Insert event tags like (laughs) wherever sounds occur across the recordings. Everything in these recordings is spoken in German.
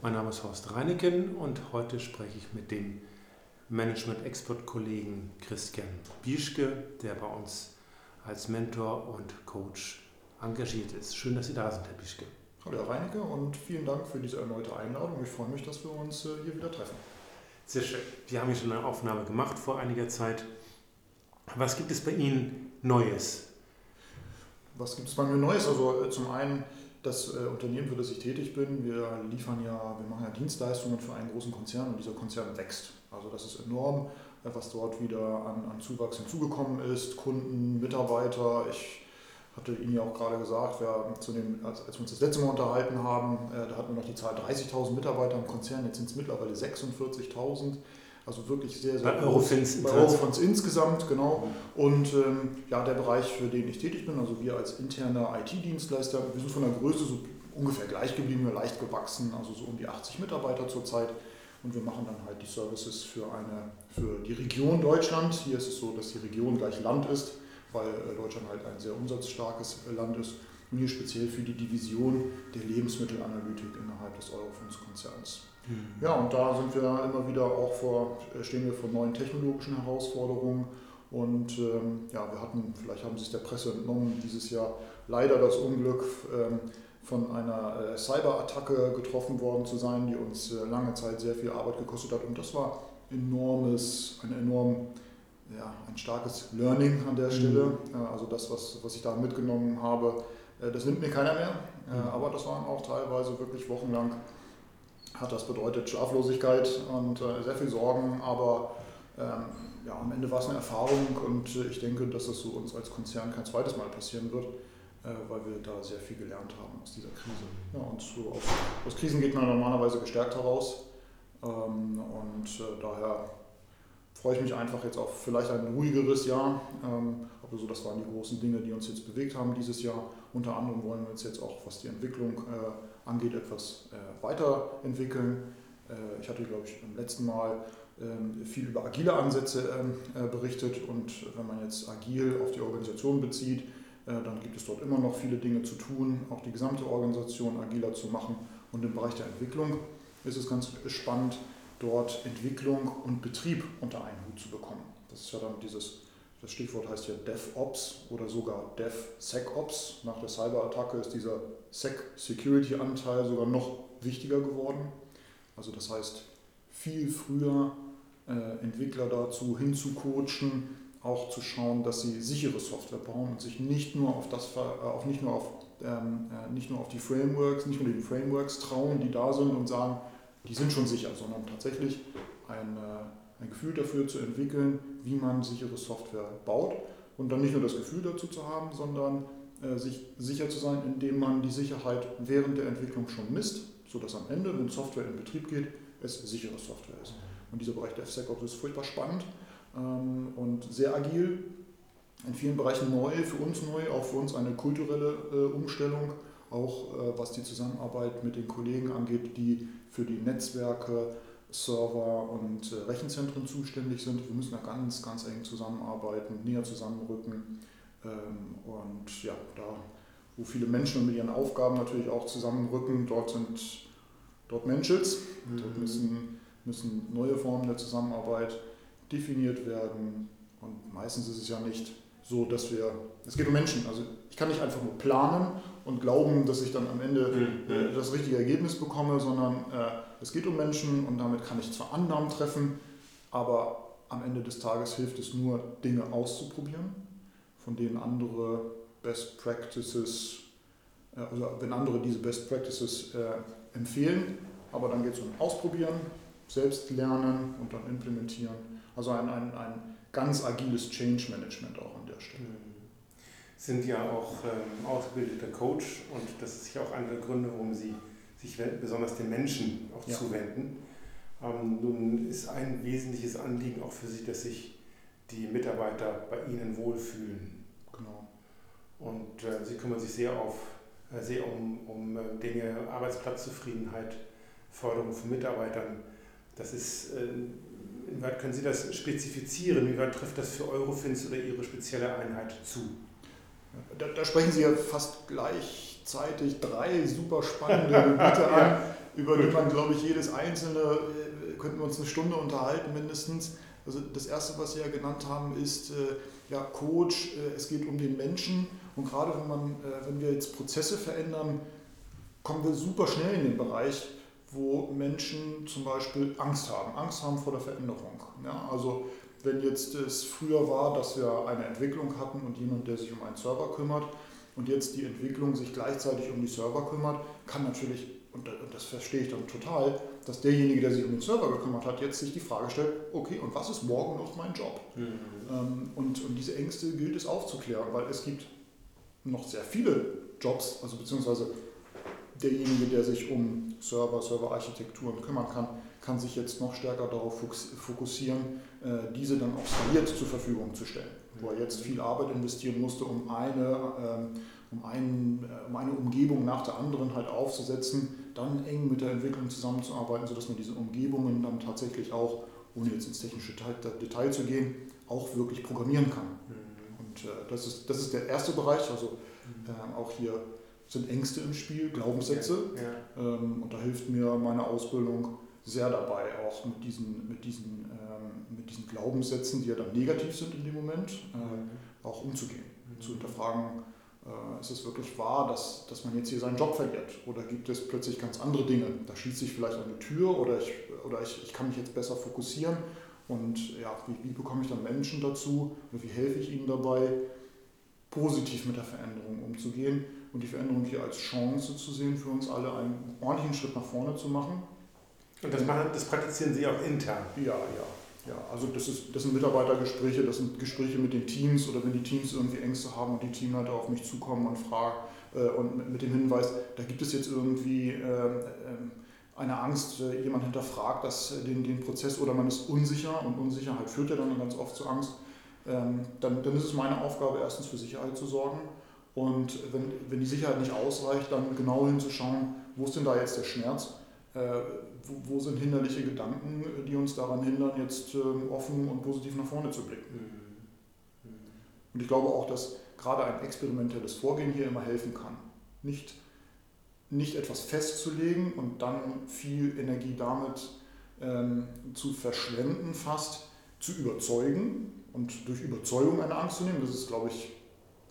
Mein Name ist Horst Reineken und heute spreche ich mit dem Management-Expert-Kollegen Christian Bieschke, der bei uns als Mentor und Coach engagiert ist. Schön, dass Sie da sind, Herr Bieschke. Hallo Herr Reinecke und vielen Dank für diese erneute Einladung. Ich freue mich, dass wir uns äh, hier wieder treffen. Sehr schön. Wir haben hier schon eine Aufnahme gemacht vor einiger Zeit. Was gibt es bei Ihnen Neues? Was gibt es bei mir Neues? Also äh, zum einen das äh, Unternehmen, für das ich tätig bin, wir liefern ja, wir machen ja Dienstleistungen für einen großen Konzern und dieser Konzern wächst. Also das ist enorm, äh, was dort wieder an, an Zuwachs hinzugekommen ist, Kunden, Mitarbeiter. Ich hatte Ihnen ja auch gerade gesagt, wir zu dem, als, als wir uns das letzte Mal unterhalten haben, äh, da hatten wir noch die Zahl 30.000 Mitarbeiter im Konzern, jetzt sind es mittlerweile 46.000. Also wirklich sehr, sehr bei Eurofins, bei Eurofins insgesamt, genau. Und ähm, ja, der Bereich, für den ich tätig bin, also wir als interner IT-Dienstleister, wir sind von der Größe so ungefähr gleich geblieben, leicht gewachsen, also so um die 80 Mitarbeiter zurzeit. Und wir machen dann halt die Services für, eine, für die Region Deutschland. Hier ist es so, dass die Region gleich Land ist, weil äh, Deutschland halt ein sehr umsatzstarkes äh, Land ist. Und hier speziell für die Division der Lebensmittelanalytik innerhalb des Eurofins-Konzerns. Mhm. Ja, und da sind wir immer wieder auch vor, äh, stehen wir vor neuen technologischen Herausforderungen. Und ähm, ja, wir hatten, vielleicht haben Sie es der Presse entnommen, dieses Jahr leider das Unglück, ähm, von einer äh, Cyberattacke getroffen worden zu sein, die uns äh, lange Zeit sehr viel Arbeit gekostet hat. Und das war enormes, ein enorm ja, ein starkes Learning an der Stelle. Mhm. Also das, was, was ich da mitgenommen habe, äh, das nimmt mir keiner mehr. Mhm. Aber das waren auch teilweise wirklich wochenlang hat das bedeutet Schlaflosigkeit und äh, sehr viel Sorgen, aber ähm, ja, am Ende war es eine Erfahrung und ich denke, dass es so uns als Konzern kein zweites Mal passieren wird, äh, weil wir da sehr viel gelernt haben aus dieser Krise. Ja, und so aus, aus Krisen geht man normalerweise gestärkt heraus ähm, und äh, daher freue ich mich einfach jetzt auf vielleicht ein ruhigeres Jahr. Ähm, aber so, das waren die großen Dinge, die uns jetzt bewegt haben dieses Jahr. Unter anderem wollen wir uns jetzt auch, was die Entwicklung äh, angeht, etwas äh, weiterentwickeln. Äh, ich hatte, glaube ich, beim letzten Mal ähm, viel über agile Ansätze ähm, äh, berichtet und wenn man jetzt agil auf die Organisation bezieht, äh, dann gibt es dort immer noch viele Dinge zu tun, auch die gesamte Organisation agiler zu machen. Und im Bereich der Entwicklung ist es ganz spannend, dort Entwicklung und Betrieb unter einen Hut zu bekommen. Das ist ja dann dieses, das Stichwort heißt ja DevOps oder sogar DevSecOps. Nach der Cyberattacke ist dieser Sec-Security-Anteil sogar noch wichtiger geworden. Also das heißt, viel früher äh, Entwickler dazu hinzucoachen, auch zu schauen, dass sie sichere Software bauen und sich nicht nur auf das, äh, auf nicht nur auf ähm, äh, nicht nur auf die Frameworks, nicht nur den Frameworks trauen, die da sind und sagen, die sind schon sicher, sondern tatsächlich ein, äh, ein Gefühl dafür zu entwickeln, wie man sichere Software baut und dann nicht nur das Gefühl dazu zu haben, sondern sich sicher zu sein, indem man die Sicherheit während der Entwicklung schon misst, sodass am Ende, wenn Software in Betrieb geht, es sichere Software ist. Und dieser Bereich DevSecOps ist furchtbar spannend ähm, und sehr agil, in vielen Bereichen neu, für uns neu, auch für uns eine kulturelle äh, Umstellung auch äh, was die Zusammenarbeit mit den Kollegen angeht, die für die Netzwerke, Server und äh, Rechenzentren zuständig sind. Wir müssen da ganz, ganz eng zusammenarbeiten, näher zusammenrücken. Ähm, und ja, da, wo viele Menschen mit ihren Aufgaben natürlich auch zusammenrücken, dort sind dort Menschels. Mhm. Dort müssen, müssen neue Formen der Zusammenarbeit definiert werden. Und meistens ist es ja nicht so, dass wir, es geht um Menschen. Also ich kann nicht einfach nur planen und glauben, dass ich dann am Ende mhm. äh, das richtige Ergebnis bekomme, sondern äh, es geht um Menschen und damit kann ich zwar Annahmen treffen, aber am Ende des Tages hilft es nur, Dinge auszuprobieren, von denen andere Best Practices, äh, also wenn andere diese Best Practices äh, empfehlen, aber dann geht es um Ausprobieren, selbst lernen und dann implementieren. Also ein, ein, ein ganz agiles Change Management auch an der Stelle. Mhm sind ja auch ähm, ausgebildeter Coach und das ist sicher auch einer der Gründe, warum sie sich besonders den Menschen auch ja. zuwenden. Ähm, nun ist ein wesentliches Anliegen auch für sie, dass sich die Mitarbeiter bei ihnen wohlfühlen. Und äh, sie kümmern sich sehr, auf, äh, sehr um, um äh, Dinge, Arbeitsplatzzufriedenheit, Förderung von Mitarbeitern. Das ist, äh, inwieweit können Sie das spezifizieren? Inwieweit trifft das für Eurofins oder Ihre spezielle Einheit zu? Da, da, sprechen Sie ja fast gleichzeitig drei super spannende (laughs) Gebiete an. über die man, glaube ich, jedes einzelne, äh, könnten wir uns eine Stunde unterhalten mindestens. Also das Erste, was Sie ja genannt haben, ist ja, Coach, es geht um den Menschen und gerade wenn, man, äh, wenn wir jetzt Prozesse verändern, kommen wir super schnell in den Bereich, wo Menschen zum Beispiel Angst haben, Angst haben vor der Veränderung. Ja, also wenn jetzt es früher war, dass wir eine Entwicklung hatten und jemand, der sich um einen Server kümmert und jetzt die Entwicklung sich gleichzeitig um die Server kümmert, kann natürlich, und das verstehe ich dann total, dass derjenige, der sich um den Server gekümmert hat, jetzt sich die Frage stellt, okay, und was ist morgen noch mein Job? Mhm. Ähm, und, und diese Ängste gilt es aufzuklären, weil es gibt noch sehr viele Jobs, also beziehungsweise derjenige, der sich um Server, Serverarchitekturen kümmern kann, kann sich jetzt noch stärker darauf fokussieren, äh, diese dann auch skaliert zur Verfügung zu stellen. Wo er jetzt viel Arbeit investieren musste, um eine, ähm, um, einen, äh, um eine Umgebung nach der anderen halt aufzusetzen, dann eng mit der Entwicklung zusammenzuarbeiten, sodass man diese Umgebungen dann tatsächlich auch, ohne jetzt ins technische Detail zu gehen, auch wirklich programmieren kann. Und äh, das, ist, das ist der erste Bereich, also mhm. auch hier sind Ängste im Spiel, Glaubenssätze. Ja, ja. Ähm, und da hilft mir meine Ausbildung sehr dabei, auch mit diesen, mit diesen, ähm, mit diesen Glaubenssätzen, die ja dann negativ sind in dem Moment, äh, mhm. auch umzugehen. Mhm. Zu hinterfragen, äh, ist es wirklich wahr, dass, dass man jetzt hier seinen Job verliert? Oder gibt es plötzlich ganz andere Dinge? Da schließt sich vielleicht eine Tür oder ich, oder ich, ich kann mich jetzt besser fokussieren. Und ja, wie, wie bekomme ich dann Menschen dazu oder wie helfe ich ihnen dabei, positiv mit der Veränderung umzugehen? und die Veränderung hier als Chance zu sehen, für uns alle einen ordentlichen Schritt nach vorne zu machen. Und das, machen, das praktizieren Sie auch intern? Ja, ja. Ja, also das, ist, das sind Mitarbeitergespräche, das sind Gespräche mit den Teams oder wenn die Teams irgendwie Ängste haben und die Teamleiter auf mich zukommen und fragen äh, und mit dem Hinweis, da gibt es jetzt irgendwie äh, äh, eine Angst, äh, jemand hinterfragt das, den, den Prozess oder man ist unsicher und Unsicherheit führt ja dann ganz oft zu Angst, ähm, dann, dann ist es meine Aufgabe, erstens für Sicherheit zu sorgen und wenn, wenn die Sicherheit nicht ausreicht, dann genau hinzuschauen, wo ist denn da jetzt der Schmerz? Äh, wo, wo, sind hinderliche Gedanken, die uns daran hindern, jetzt äh, offen und positiv nach vorne zu blicken? Mhm. Mhm. Und ich glaube auch, dass gerade ein experimentelles Vorgehen hier immer helfen kann. Nicht, nicht etwas festzulegen und dann viel Energie damit ähm, zu verschwenden, fast zu überzeugen und durch Überzeugung eine Angst zu nehmen. Das ist, glaube ich,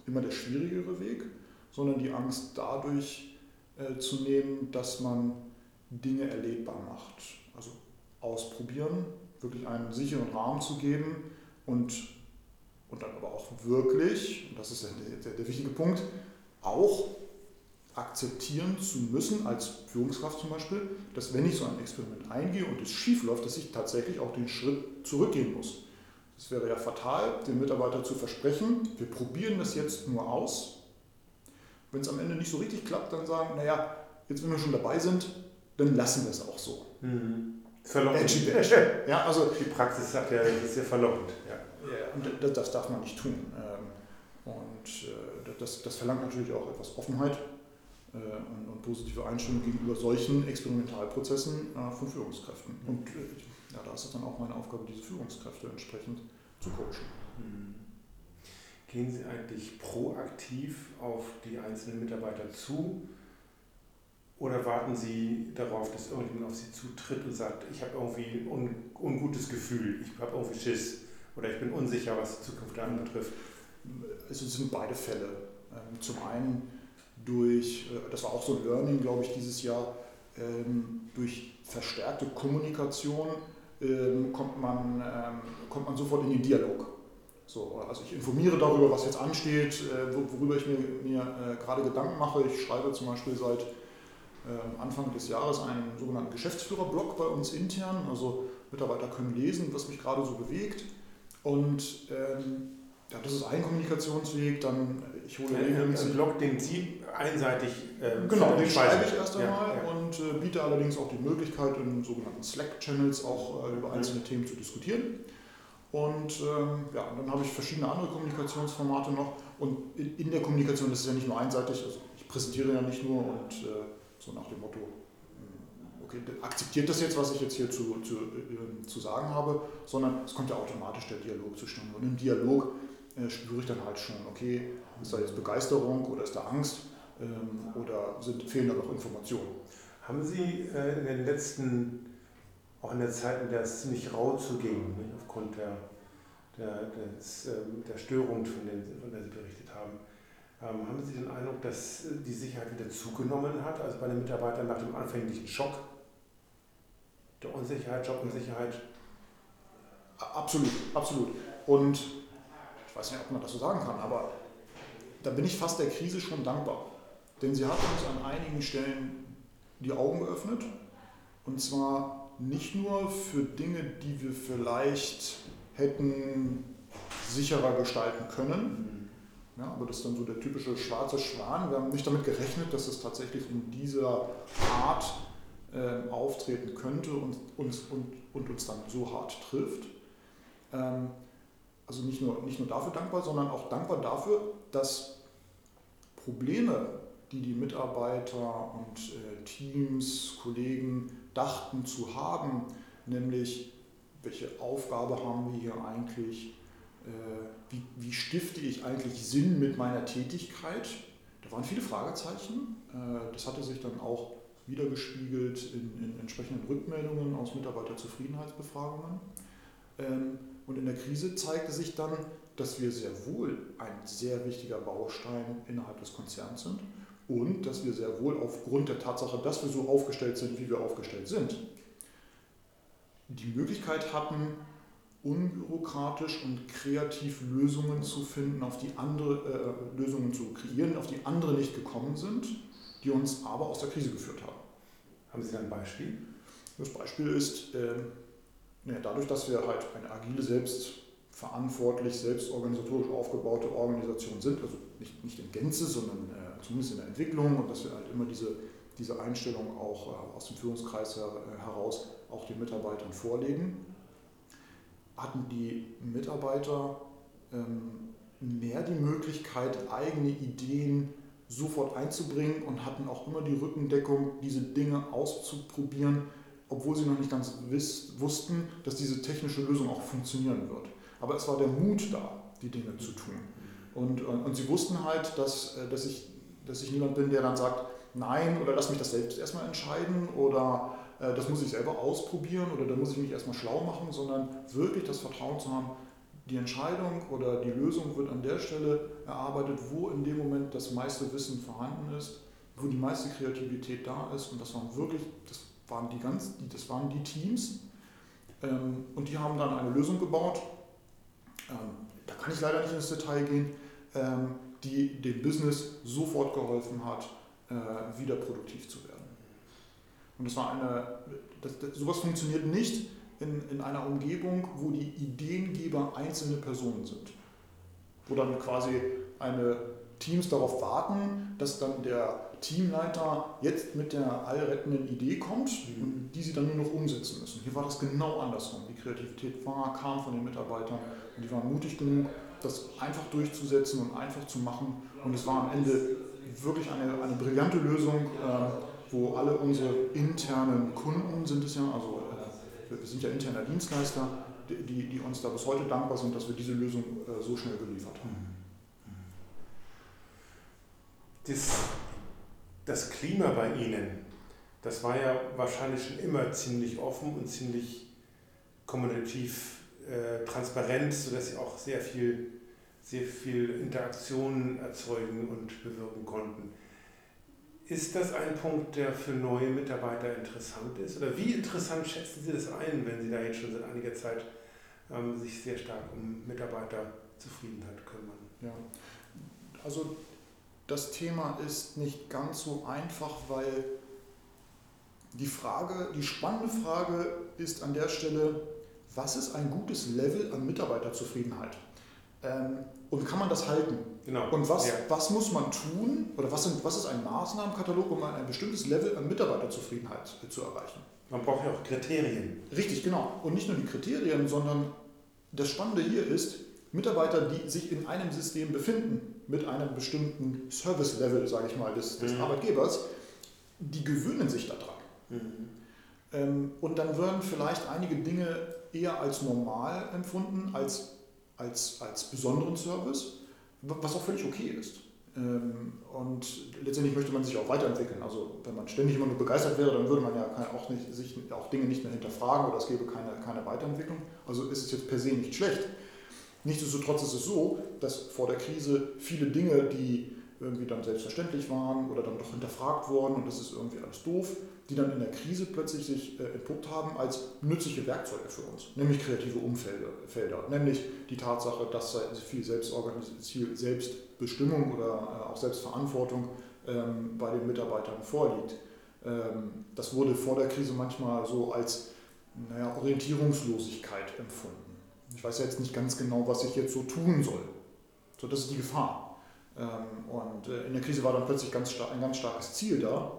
immer der schwierigere Weg, sondern die Angst dadurch äh, zu nehmen, dass man Dinge erlebbar macht. Also ausprobieren, wirklich einen sicheren Rahmen zu geben und, und dann aber auch wirklich, und das ist der, der, der wichtige Punkt, auch akzeptieren zu müssen, als Führungskraft zum Beispiel, dass wenn ich so ein Experiment eingehe und es schief läuft, dass ich tatsächlich auch den Schritt zurückgehen muss. Es wäre ja fatal, dem Mitarbeiter zu versprechen, wir probieren das jetzt nur aus. Wenn es am Ende nicht so richtig klappt, dann sagen, naja, jetzt wenn wir schon dabei sind, dann lassen wir es auch so. Mhm. Verlockend. Ja, also, Die Praxis sagt ja, das ist ja verlockend. Ja. ja und das, das, darf man nicht tun. Ähm, und äh, das, das verlangt natürlich auch etwas Offenheit und, und positive Einstellung gegenüber solchen Experimentalprozessen äh, von Führungskräften. Und ja, da ist es dann auch meine Aufgabe, diese Führungskräfte entsprechend zu coachen. Mhm. Gehen Sie eigentlich proaktiv auf die einzelnen Mitarbeiter zu oder warten Sie darauf, dass irgendjemand auf Sie zutritt und sagt, ich habe irgendwie ein un ungutes Gefühl, ich habe irgendwie Schiss oder ich bin unsicher, was die Zukunft anbetrifft? Es sind beide Fälle. Ähm, zum einen durch, äh, das war auch so ein Learning, glaube ich, dieses Jahr, ähm, durch verstärkte Kommunikation ähm, kommt, man, ähm, kommt man sofort in den Dialog. So, also ich informiere darüber, was jetzt ansteht, äh, worüber ich mir, mir äh, gerade Gedanken mache. Ich schreibe zum Beispiel seit Anfang des Jahres einen sogenannten Geschäftsführerblog bei uns intern. Also Mitarbeiter können lesen, was mich gerade so bewegt. Und ja, das ist ein Kommunikationsweg. Dann ich hole regelmäßig. Ein Blog, den Sie einseitig. Äh, genau, den schreibe ich erst einmal ja, ja. und äh, biete allerdings auch die Möglichkeit, in sogenannten Slack-Channels auch äh, über einzelne. Themen zu diskutieren. Und ähm, ja, dann habe ich verschiedene andere Kommunikationsformate noch. Und in, in, der Kommunikation, das ist ja nicht nur einseitig, also ich präsentiere ja nicht nur und äh, so nach dem Motto, hm, okay, akzeptiert das jetzt, was ich jetzt hier zu, zu, äh, zu sagen habe, sondern es kommt ja automatisch der Dialog zustande. Und im Dialog spüre ich dann halt schon, okay, ist da jetzt Begeisterung oder ist da Angst ähm, oder sind, fehlen da noch Informationen? Haben Sie äh, in den letzten, auch in der Zeit, in der es ziemlich rau zuging, nicht, aufgrund der, der, des, ähm, der Störung, von, denen, von der Sie berichtet haben, ähm, haben Sie den Eindruck, dass die Sicherheit wieder zugenommen hat, also bei den Mitarbeitern nach dem anfänglichen Schock der Unsicherheit, Jobunsicherheit? Absolut, absolut. Und ich weiß nicht, ob man das so sagen kann, aber da bin ich fast der Krise schon dankbar. Denn sie hat uns an einigen Stellen die Augen geöffnet. Und zwar nicht nur für Dinge, die wir vielleicht hätten sicherer gestalten können. Ja, aber das ist dann so der typische schwarze Schwan. Wir haben nicht damit gerechnet, dass es tatsächlich in dieser Art äh, auftreten könnte und uns, und, und uns dann so hart trifft. Ähm, also nicht nur, nicht nur dafür dankbar, sondern auch dankbar dafür, dass Probleme, die die Mitarbeiter und äh, Teams, Kollegen dachten zu haben, nämlich welche Aufgabe haben wir hier eigentlich, äh, wie, wie stifte ich eigentlich Sinn mit meiner Tätigkeit, da waren viele Fragezeichen. Äh, das hatte sich dann auch wiedergespiegelt in, in entsprechenden Rückmeldungen aus Mitarbeiterzufriedenheitsbefragungen. Ähm, und in der Krise zeigte sich dann, dass wir sehr wohl ein sehr wichtiger Baustein innerhalb des Konzerns sind und dass wir sehr wohl aufgrund der Tatsache, dass wir so aufgestellt sind, wie wir aufgestellt sind, die Möglichkeit hatten, unbürokratisch und kreativ Lösungen zu finden, auf die andere äh, Lösungen zu kreieren, auf die andere nicht gekommen sind, die uns aber aus der Krise geführt haben. Haben Sie da ein Beispiel? Das Beispiel ist, äh, ja, dadurch, dass wir halt eine agile, selbstverantwortlich, selbstorganisatorisch aufgebaute Organisation sind, also nicht, nicht in Gänze, sondern äh, zumindest in der Entwicklung und dass wir halt immer diese, diese Einstellung auch äh, aus dem Führungskreis her, äh, heraus auch den Mitarbeitern vorlegen, hatten die Mitarbeiter ähm, mehr die Möglichkeit, eigene Ideen sofort einzubringen und hatten auch immer die Rückendeckung, diese Dinge auszuprobieren, obwohl sie noch nicht ganz wiss, wussten, dass diese technische Lösung auch funktionieren wird. Aber es war der Mut da, die Dinge zu tun. Und, und, und sie wussten halt, dass, äh, dass, ich, dass ich niemand bin, der dann sagt, nein, oder lass mich das selbst erstmal entscheiden, oder äh, das muss ich selber ausprobieren, oder da muss ich mich erstmal schlau machen, sondern wirklich das Vertrauen zu haben, die Entscheidung oder die Lösung wird an der Stelle erarbeitet, wo in dem Moment das meiste Wissen vorhanden ist, wo die meiste Kreativität da ist. Und das war wirklich, das waren die ganz, das waren die Teams ähm, und die haben dann eine Lösung gebaut. Ähm, da kann ich leider nicht ins Detail gehen, ähm, die dem Business sofort geholfen hat, äh, wieder produktiv zu werden. Und das war eine, das, das, sowas funktioniert nicht in, in einer Umgebung, wo die Ideengeber einzelne Personen sind. Wo dann quasi eine Teams darauf warten, dass dann der Teamleiter jetzt mit der allrettenden Idee kommt, mhm. die sie dann nur noch umsetzen müssen. Hier war das genau andersrum. Die Kreativität war, kam von den Mitarbeitern und die waren mutig genug, das einfach durchzusetzen und einfach zu machen. Und es war am Ende wirklich eine, eine brillante Lösung, äh, wo alle unsere internen Kunden sind es ja, also äh, wir sind ja interner Dienstleister, die, die uns da bis heute dankbar sind, dass wir diese Lösung äh, so schnell geliefert haben. Das das Klima bei Ihnen, das war ja wahrscheinlich schon immer ziemlich offen und ziemlich kommunikativ äh, transparent, sodass Sie auch sehr viel, sehr viel Interaktion erzeugen und bewirken konnten. Ist das ein Punkt, der für neue Mitarbeiter interessant ist? Oder wie interessant schätzen Sie das ein, wenn Sie da jetzt schon seit einiger Zeit ähm, sich sehr stark um Mitarbeiterzufriedenheit kümmern? Ja, also das Thema ist nicht ganz so einfach, weil die Frage, die spannende Frage ist an der Stelle, was ist ein gutes Level an Mitarbeiterzufriedenheit? Ähm, und kann man das halten? Genau. Und was, ja. was muss man tun oder was, sind, was ist ein Maßnahmenkatalog, um ein bestimmtes Level an Mitarbeiterzufriedenheit zu erreichen? Man braucht ja auch Kriterien. Richtig, genau. Und nicht nur die Kriterien, sondern das Spannende hier ist, Mitarbeiter, die sich in einem System befinden, mit einem bestimmten Service-Level, sage ich mal, des, des mhm. Arbeitgebers, die gewöhnen sich daran. Mhm. Ähm, und dann werden vielleicht einige Dinge eher als normal empfunden, als, als, als besonderen Service, was auch völlig okay ist. Ähm, und letztendlich möchte man sich auch weiterentwickeln. Also wenn man ständig immer nur begeistert wäre, dann würde man ja auch, nicht, sich auch Dinge nicht mehr hinterfragen oder es gäbe keine, keine Weiterentwicklung. Also ist es jetzt per se nicht schlecht. Nichtsdestotrotz ist es so, dass vor der Krise viele Dinge, die irgendwie dann selbstverständlich waren oder dann doch hinterfragt wurden und das ist irgendwie alles doof, die dann in der Krise plötzlich sich äh, entpuppt haben als nützliche Werkzeuge für uns, nämlich kreative Umfelder, nämlich die Tatsache, dass viel Selbstorganisation, Selbstbestimmung oder äh, auch Selbstverantwortung ähm, bei den Mitarbeitern vorliegt. Ähm, das wurde vor der Krise manchmal so als naja, Orientierungslosigkeit empfunden. Ich weiß ja jetzt nicht ganz genau, was ich jetzt so tun soll. So, das ist die Gefahr. Ähm, und äh, in der Krise war dann plötzlich ganz ein ganz starkes Ziel da.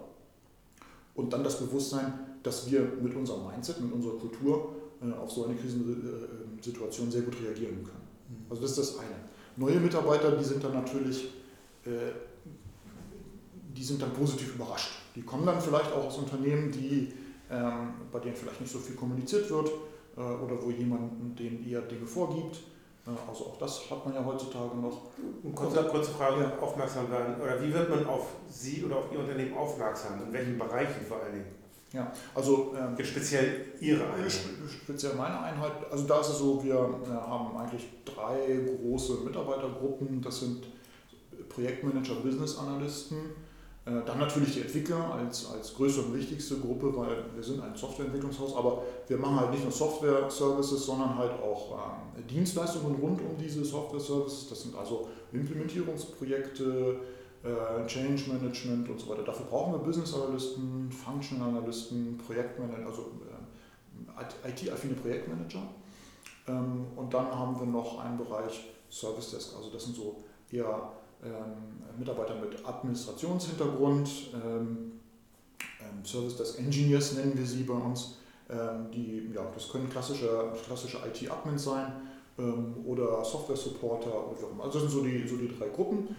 Und dann das Bewusstsein, dass wir mit unserem Mindset, mit unserer Kultur äh, auf so eine Krisensituation sehr gut reagieren können. Mhm. Also das ist das eine. Neue Mitarbeiter, die sind dann natürlich, äh, die sind dann positiv überrascht. Die kommen dann vielleicht auch aus Unternehmen, die, ähm, bei denen vielleicht nicht so viel kommuniziert wird oder wo jemand denen eher Dinge vorgibt also auch das hat man ja heutzutage noch. Kurze, kurze Frage, ja. aufmerksam werden. Oder wie wird man auf Sie oder auf Ihr Unternehmen aufmerksam? In welchen Bereichen vor allen Dingen? Ja, also ähm, speziell Ihre Einheit. Speziell meine Einheit. Also da ist es so, wir äh, haben eigentlich drei große Mitarbeitergruppen. Das sind Projektmanager, Business Analysten, äh, dann natürlich die Entwickler als, als größte und wichtigste Gruppe, weil wir sind ein Softwareentwicklungshaus, aber wir machen halt nicht nur Software-Services, sondern halt auch äh, Dienstleistungen rund um diese Software-Services. Das sind also Implementierungsprojekte, äh, Change Management und so weiter. Dafür brauchen wir Business Analysten, Function Analysten, Projektmanager, also äh, IT-affine Projektmanager. Ähm, und dann haben wir noch einen Bereich Service Desk, also das sind so eher ähm, Mitarbeiter mit Administrationshintergrund, ähm, ähm, Service Desk Engineers nennen wir sie bei uns. die, ja, das können klassische, klassische IT-Admins sein oder Software-Supporter oder wie auch immer. Also das sind so die, so die drei Gruppen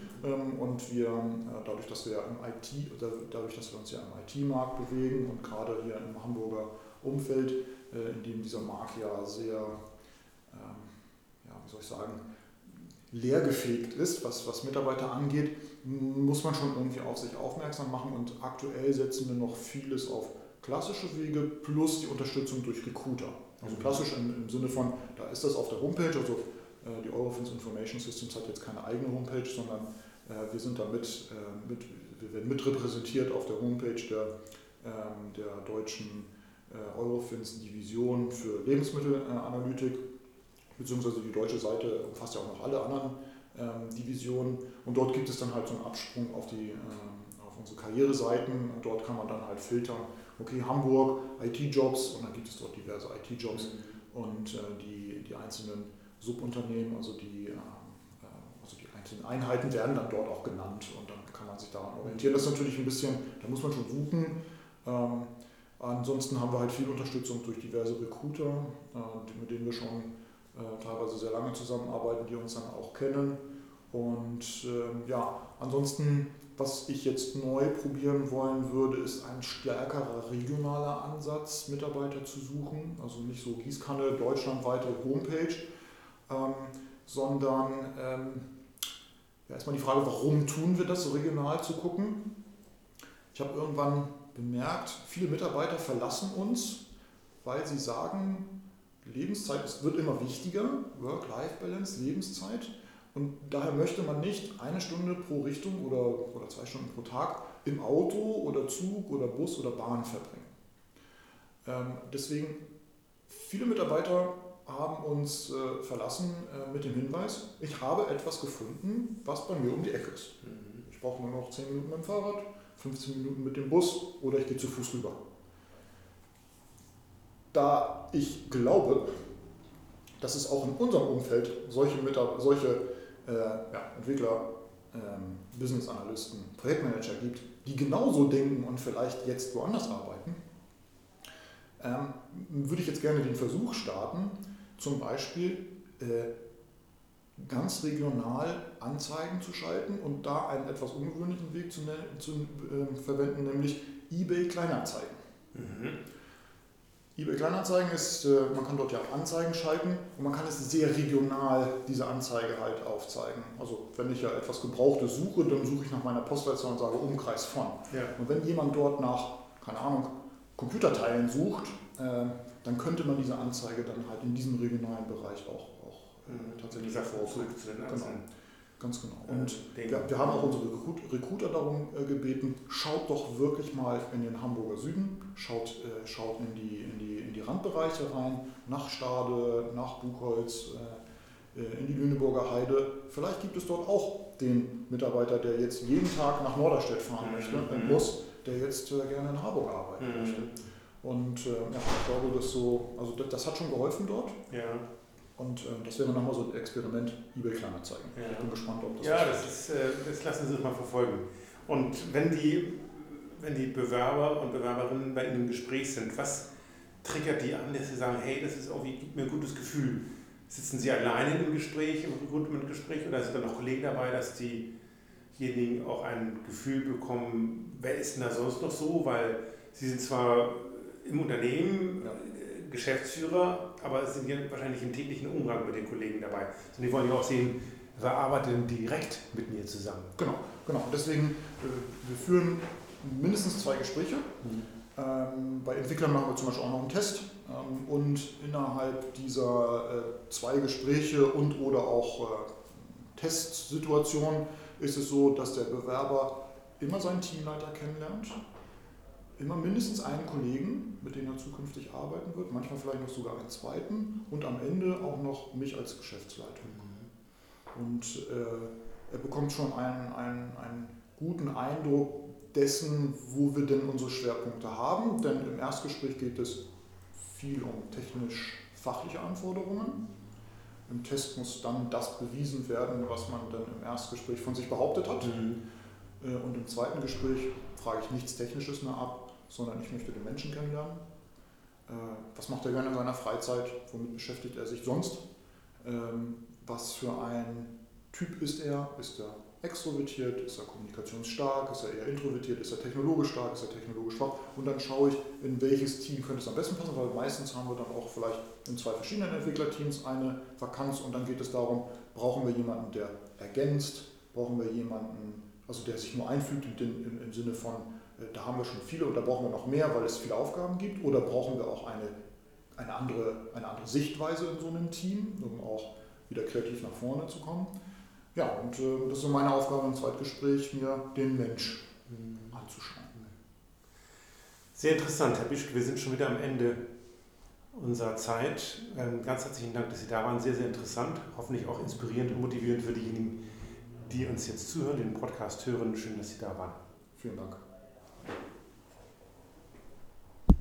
und wir, äh, dadurch, dass wir im IT, dadurch, dass wir uns ja im IT-Markt bewegen und gerade hier im Hamburger Umfeld, äh, in dem dieser Markt ja sehr, ja, wie soll ich sagen, leergefegt ist, was, was Mitarbeiter angeht, muss man schon irgendwie auf sich aufmerksam machen und aktuell setzen wir noch vieles auf klassische Wege plus die Unterstützung durch Recruiter. Also mhm. klassisch im, im Sinne von, da ist das auf der Homepage, also äh, die Eurofins Information Systems hat jetzt keine eigene Homepage, sondern äh, wir sind damit äh, mit, wir werden mitrepräsentiert auf der Homepage der, ähm, der deutschen äh, Eurofins Division für Lebensmittelanalytik beziehungsweise die deutsche Seite umfasst ja auch noch alle anderen ähm, Divisionen und dort gibt es dann halt so einen Absprung auf, die, ähm, auf unsere Karriereseiten und dort kann man dann halt filtern, okay, Hamburg, IT-Jobs und dann gibt es dort diverse IT-Jobs mhm. und äh, die, die einzelnen Subunternehmen, also die, äh, äh, also die einzelnen Einheiten werden dann dort auch genannt und dann kann man sich daran orientieren. Das ist natürlich ein bisschen, da muss man schon suchen. Ähm, ansonsten haben wir halt viel Unterstützung durch diverse Recruiter, äh, mit denen wir schon äh, teilweise sehr lange zusammenarbeiten, die uns dann auch kennen. Und äh, ja, ansonsten, was ich jetzt neu probieren wollen würde, ist ein stärkerer regionaler Ansatz, Mitarbeiter zu suchen. Also nicht so Gießkanne, deutschlandweite Homepage, ähm, sondern ähm, ja, erstmal die Frage, warum tun wir das, so regional zu gucken? Ich habe irgendwann bemerkt, viele Mitarbeiter verlassen uns, weil sie sagen, Lebenszeit ist, wird immer wichtiger, Work-Life-Balance, Lebenszeit. Und daher möchte man nicht eine Stunde pro Richtung oder, oder zwei Stunden pro Tag im Auto oder Zug oder Bus oder Bahn verbringen. Ähm, deswegen, viele Mitarbeiter haben uns äh, verlassen äh, mit dem Hinweis, ich habe etwas gefunden, was bei mir um die Ecke ist. Mhm. Ich brauche nur noch 10 Minuten mit dem Fahrrad, 15 Minuten mit dem Bus oder ich gehe zu Fuß rüber da ich glaube, dass es auch in unserem Umfeld solche, solche äh, ja, Entwickler, ähm, Business Analysten, Projektmanager gibt, die genauso denken und vielleicht jetzt woanders arbeiten, ähm, würde ich jetzt gerne den Versuch starten, zum Beispiel äh, ganz regional Anzeigen zu schalten und da einen etwas ungewöhnlichen Weg zu, zu äh, verwenden, nämlich eBay Kleinanzeigen. Mhm eBay Kleinanzeigen ist, äh, man kann dort ja auch Anzeigen schalten und man kann es sehr regional, diese Anzeige halt aufzeigen. Also wenn ich ja etwas Gebrauchtes suche, dann suche ich nach meiner Postleitzahl und sage Umkreis von. Ja. Und wenn jemand dort nach, keine Ahnung, Computerteilen sucht, äh, dann könnte man diese Anzeige dann halt in diesem regionalen Bereich auch, auch mhm. tatsächlich den Genau. Ganz genau. Und äh, wir, wir, haben auch unsere Recruiter darum äh, gebeten, schaut doch wirklich mal in den Hamburger Süden, schaut, äh, schaut in, die, in, die, in die Randbereiche rein, nach Stade, nach Buchholz, äh, äh, in die Lüneburger Heide. Vielleicht gibt es dort auch den Mitarbeiter, der jetzt jeden Tag nach Norderstedt fahren mhm. möchte, im Bus, der jetzt äh, gerne in Harburg arbeiten mhm. möchte. Und ja, ich glaube, dass so, also das, das hat schon geholfen dort. Ja. Und äh, das wäre nochmal so ein Experiment eBay Kleinanzeigen. Ja. Ich bin gespannt, ob das. Ja, das, ist, äh, das lassen Sie sich mal verfolgen. Und wenn die, wenn die Bewerber und Bewerberinnen bei Ihnen im Gespräch sind, was triggert die an, dass sie sagen, hey, das ist irgendwie, gibt mir ein gutes Gefühl? Sitzen Sie alleine im Gespräch, im Recruitment-Gespräch oder sind da noch Kollegen dabei, dass diejenigen auch ein Gefühl bekommen, wer ist denn da sonst noch so? Weil Sie sind zwar im Unternehmen, ja Geschäftsführer, aber sind hier wahrscheinlich im täglichen Umgang mit den Kollegen dabei. Und die wollen ja auch sehen, wer arbeitet denn direkt mit mir zusammen. Genau, genau. Deswegen, äh, wir führen mindestens zwei Gespräche. Mhm. Ähm, bei Entwicklern machen wir zum Beispiel auch noch einen Test. Ähm, und innerhalb dieser äh, zwei Gespräche und oder auch äh, Testsituationen ist es so, dass der Bewerber immer seinen Teamleiter kennenlernt immer mindestens einen Kollegen, mit dem er zukünftig arbeiten wird, manchmal vielleicht noch sogar einen zweiten und am Ende auch noch mich als Geschäftsleitung. Und äh, er bekommt schon einen, einen, einen guten Eindruck dessen, wo wir denn unsere Schwerpunkte haben, denn im Erstgespräch geht es viel um technisch-fachliche Anforderungen. Im Test muss dann das bewiesen werden, was man dann im Erstgespräch von sich behauptet hat. Mhm. Äh, und im zweiten Gespräch frage ich nichts Technisches mehr ab, sondern ich möchte den Menschen kennenlernen. Äh, was macht er gerne in seiner Freizeit? Womit beschäftigt er sich sonst? Ähm, was für ein Typ ist er? Ist er extrovertiert? Ist er kommunikationsstark? Ist er eher introvertiert? Ist er technologisch stark? Ist er technologisch schwach? Und dann schaue ich, in welches Team könnte es am besten passen, weil meistens haben wir dann auch vielleicht in zwei verschiedenen Entwicklerteams eine Vakanz und dann geht es darum, brauchen wir jemanden, der ergänzt? Brauchen wir jemanden, also der sich nur einfügt im, im, Sinne von, da haben wir schon viele und da brauchen wir noch mehr, weil es viele Aufgaben gibt? Oder brauchen wir auch eine, eine, andere, eine andere Sichtweise in so einem Team, um auch wieder kreativ nach vorne zu kommen? Ja, und äh, das ist so meine Aufgabe im Zweitgespräch, mir den Mensch mhm. anzuschauen. Sehr interessant, Herr Bischke, wir sind schon wieder am Ende unserer Zeit. Ähm, ganz herzlichen Dank, dass Sie da waren. Sehr, sehr interessant, hoffentlich auch inspirierend und motivierend für diejenigen, die uns jetzt zuhören, den Podcast hören. Schön, dass Sie da waren. Vielen Dank.